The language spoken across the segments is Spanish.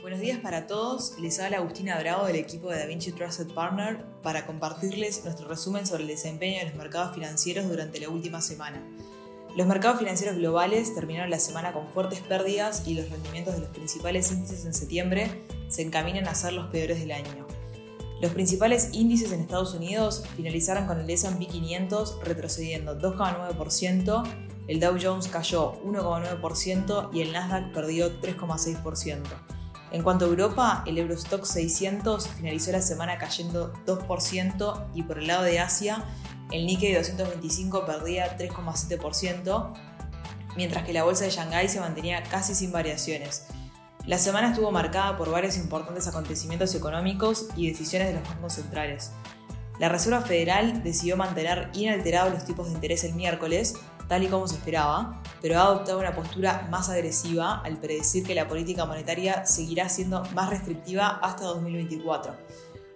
Buenos días para todos, les habla Agustina Bravo del equipo de DaVinci Trusted Partner para compartirles nuestro resumen sobre el desempeño de los mercados financieros durante la última semana. Los mercados financieros globales terminaron la semana con fuertes pérdidas y los rendimientos de los principales índices en septiembre se encaminan a ser los peores del año. Los principales índices en Estados Unidos finalizaron con el S&P 500 retrocediendo 2,9%, el Dow Jones cayó 1,9% y el Nasdaq perdió 3,6%. En cuanto a Europa, el Eurostock 600 finalizó la semana cayendo 2% y por el lado de Asia, el Nikkei 225 perdía 3,7%, mientras que la bolsa de Shanghái se mantenía casi sin variaciones. La semana estuvo marcada por varios importantes acontecimientos económicos y decisiones de los bancos centrales. La Reserva Federal decidió mantener inalterados los tipos de interés el miércoles, tal y como se esperaba, pero ha adoptado una postura más agresiva al predecir que la política monetaria seguirá siendo más restrictiva hasta 2024.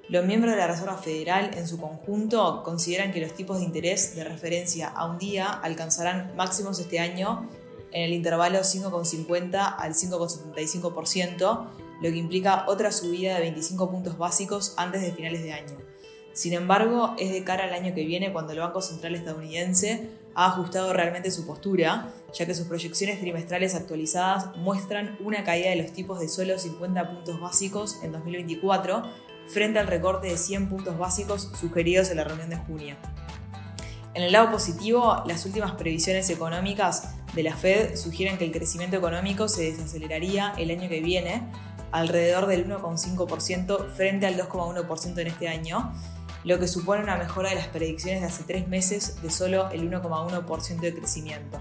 Los miembros de la Reserva Federal en su conjunto consideran que los tipos de interés de referencia a un día alcanzarán máximos este año en el intervalo 5,50 al 5,75%, lo que implica otra subida de 25 puntos básicos antes de finales de año. Sin embargo, es de cara al año que viene cuando el Banco Central estadounidense ha ajustado realmente su postura, ya que sus proyecciones trimestrales actualizadas muestran una caída de los tipos de solo 50 puntos básicos en 2024 frente al recorte de 100 puntos básicos sugeridos en la reunión de junio. En el lado positivo, las últimas previsiones económicas de la Fed sugieren que el crecimiento económico se desaceleraría el año que viene, alrededor del 1,5% frente al 2,1% en este año, lo que supone una mejora de las predicciones de hace tres meses de solo el 1,1% de crecimiento.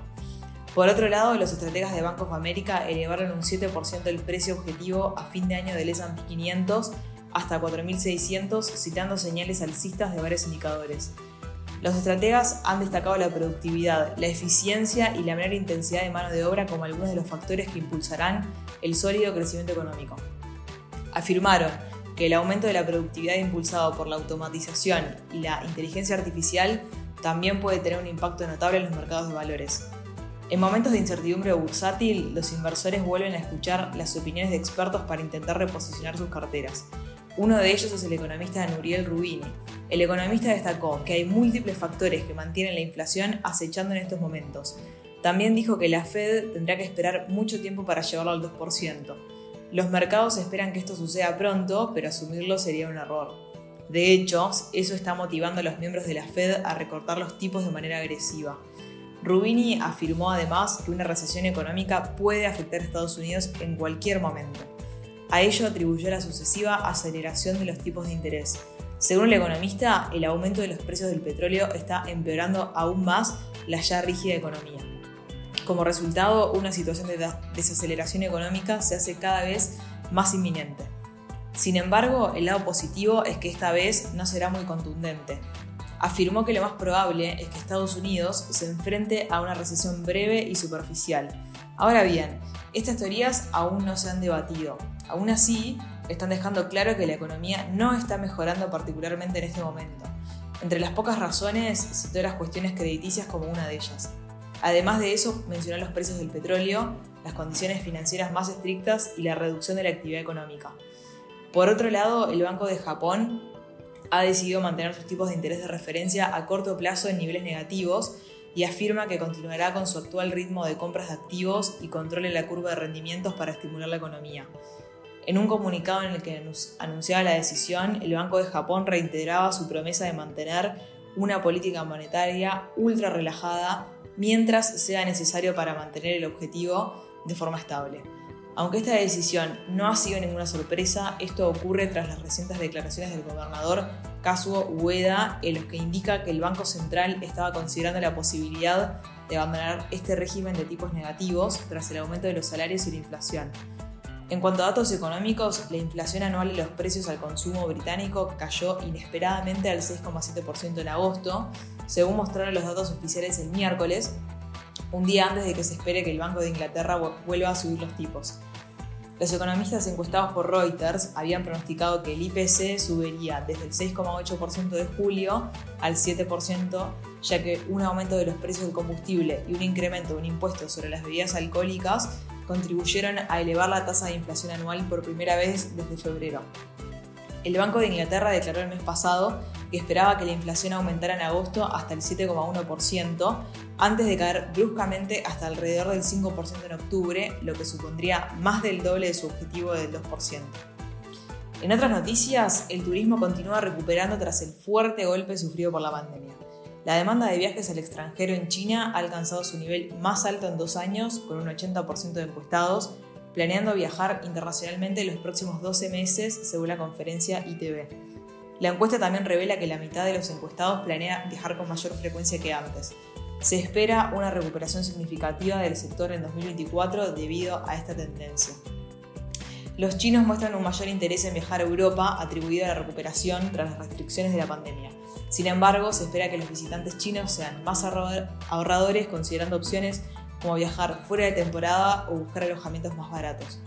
Por otro lado, los estrategas de Bank of America elevaron un 7% el precio objetivo a fin de año del S&P 500 hasta 4.600, citando señales alcistas de varios indicadores. Los estrategas han destacado la productividad, la eficiencia y la menor intensidad de mano de obra como algunos de los factores que impulsarán el sólido crecimiento económico. Afirmaron que el aumento de la productividad impulsado por la automatización y la inteligencia artificial también puede tener un impacto notable en los mercados de valores. En momentos de incertidumbre bursátil, los inversores vuelven a escuchar las opiniones de expertos para intentar reposicionar sus carteras. Uno de ellos es el economista Nuriel Rubini. El economista destacó que hay múltiples factores que mantienen la inflación acechando en estos momentos. También dijo que la Fed tendrá que esperar mucho tiempo para llevarlo al 2%. Los mercados esperan que esto suceda pronto, pero asumirlo sería un error. De hecho, eso está motivando a los miembros de la Fed a recortar los tipos de manera agresiva. Rubini afirmó además que una recesión económica puede afectar a Estados Unidos en cualquier momento. A ello atribuyó la sucesiva aceleración de los tipos de interés. Según el economista, el aumento de los precios del petróleo está empeorando aún más la ya rígida economía. Como resultado, una situación de desaceleración económica se hace cada vez más inminente. Sin embargo, el lado positivo es que esta vez no será muy contundente. Afirmó que lo más probable es que Estados Unidos se enfrente a una recesión breve y superficial. Ahora bien, estas teorías aún no se han debatido. Aún así, están dejando claro que la economía no está mejorando particularmente en este momento. Entre las pocas razones, citó las cuestiones crediticias como una de ellas. Además de eso, mencionó los precios del petróleo, las condiciones financieras más estrictas y la reducción de la actividad económica. Por otro lado, el Banco de Japón ha decidido mantener sus tipos de interés de referencia a corto plazo en niveles negativos y afirma que continuará con su actual ritmo de compras de activos y controle la curva de rendimientos para estimular la economía. En un comunicado en el que anunciaba la decisión, el Banco de Japón reiteraba su promesa de mantener una política monetaria ultra relajada mientras sea necesario para mantener el objetivo de forma estable. Aunque esta decisión no ha sido ninguna sorpresa, esto ocurre tras las recientes declaraciones del gobernador Kazuo Ueda, en los que indica que el Banco Central estaba considerando la posibilidad de abandonar este régimen de tipos negativos tras el aumento de los salarios y la inflación. En cuanto a datos económicos, la inflación anual de los precios al consumo británico cayó inesperadamente al 6,7% en agosto, según mostraron los datos oficiales el miércoles, un día antes de que se espere que el Banco de Inglaterra vuelva a subir los tipos. Los economistas encuestados por Reuters habían pronosticado que el IPC subiría desde el 6,8% de julio al 7%, ya que un aumento de los precios del combustible y un incremento de un impuesto sobre las bebidas alcohólicas contribuyeron a elevar la tasa de inflación anual por primera vez desde febrero. El Banco de Inglaterra declaró el mes pasado que esperaba que la inflación aumentara en agosto hasta el 7,1%, antes de caer bruscamente hasta alrededor del 5% en octubre, lo que supondría más del doble de su objetivo del 2%. En otras noticias, el turismo continúa recuperando tras el fuerte golpe sufrido por la pandemia. La demanda de viajes al extranjero en China ha alcanzado su nivel más alto en dos años, con un 80% de encuestados, planeando viajar internacionalmente en los próximos 12 meses, según la conferencia ITV. La encuesta también revela que la mitad de los encuestados planea viajar con mayor frecuencia que antes. Se espera una recuperación significativa del sector en 2024 debido a esta tendencia. Los chinos muestran un mayor interés en viajar a Europa atribuido a la recuperación tras las restricciones de la pandemia. Sin embargo, se espera que los visitantes chinos sean más ahorradores considerando opciones como viajar fuera de temporada o buscar alojamientos más baratos.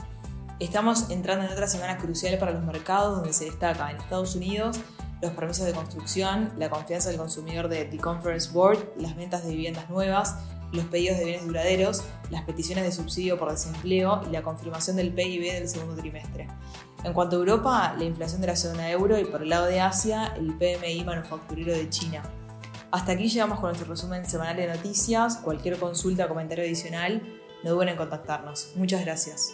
Estamos entrando en otra semana crucial para los mercados donde se destaca en Estados Unidos los permisos de construcción, la confianza del consumidor de The Conference Board, las ventas de viviendas nuevas, los pedidos de bienes duraderos, las peticiones de subsidio por desempleo y la confirmación del PIB del segundo trimestre. En cuanto a Europa, la inflación de la zona euro y por el lado de Asia, el PMI manufacturero de China. Hasta aquí llegamos con nuestro resumen semanal de noticias. Cualquier consulta o comentario adicional, no duden en contactarnos. Muchas gracias.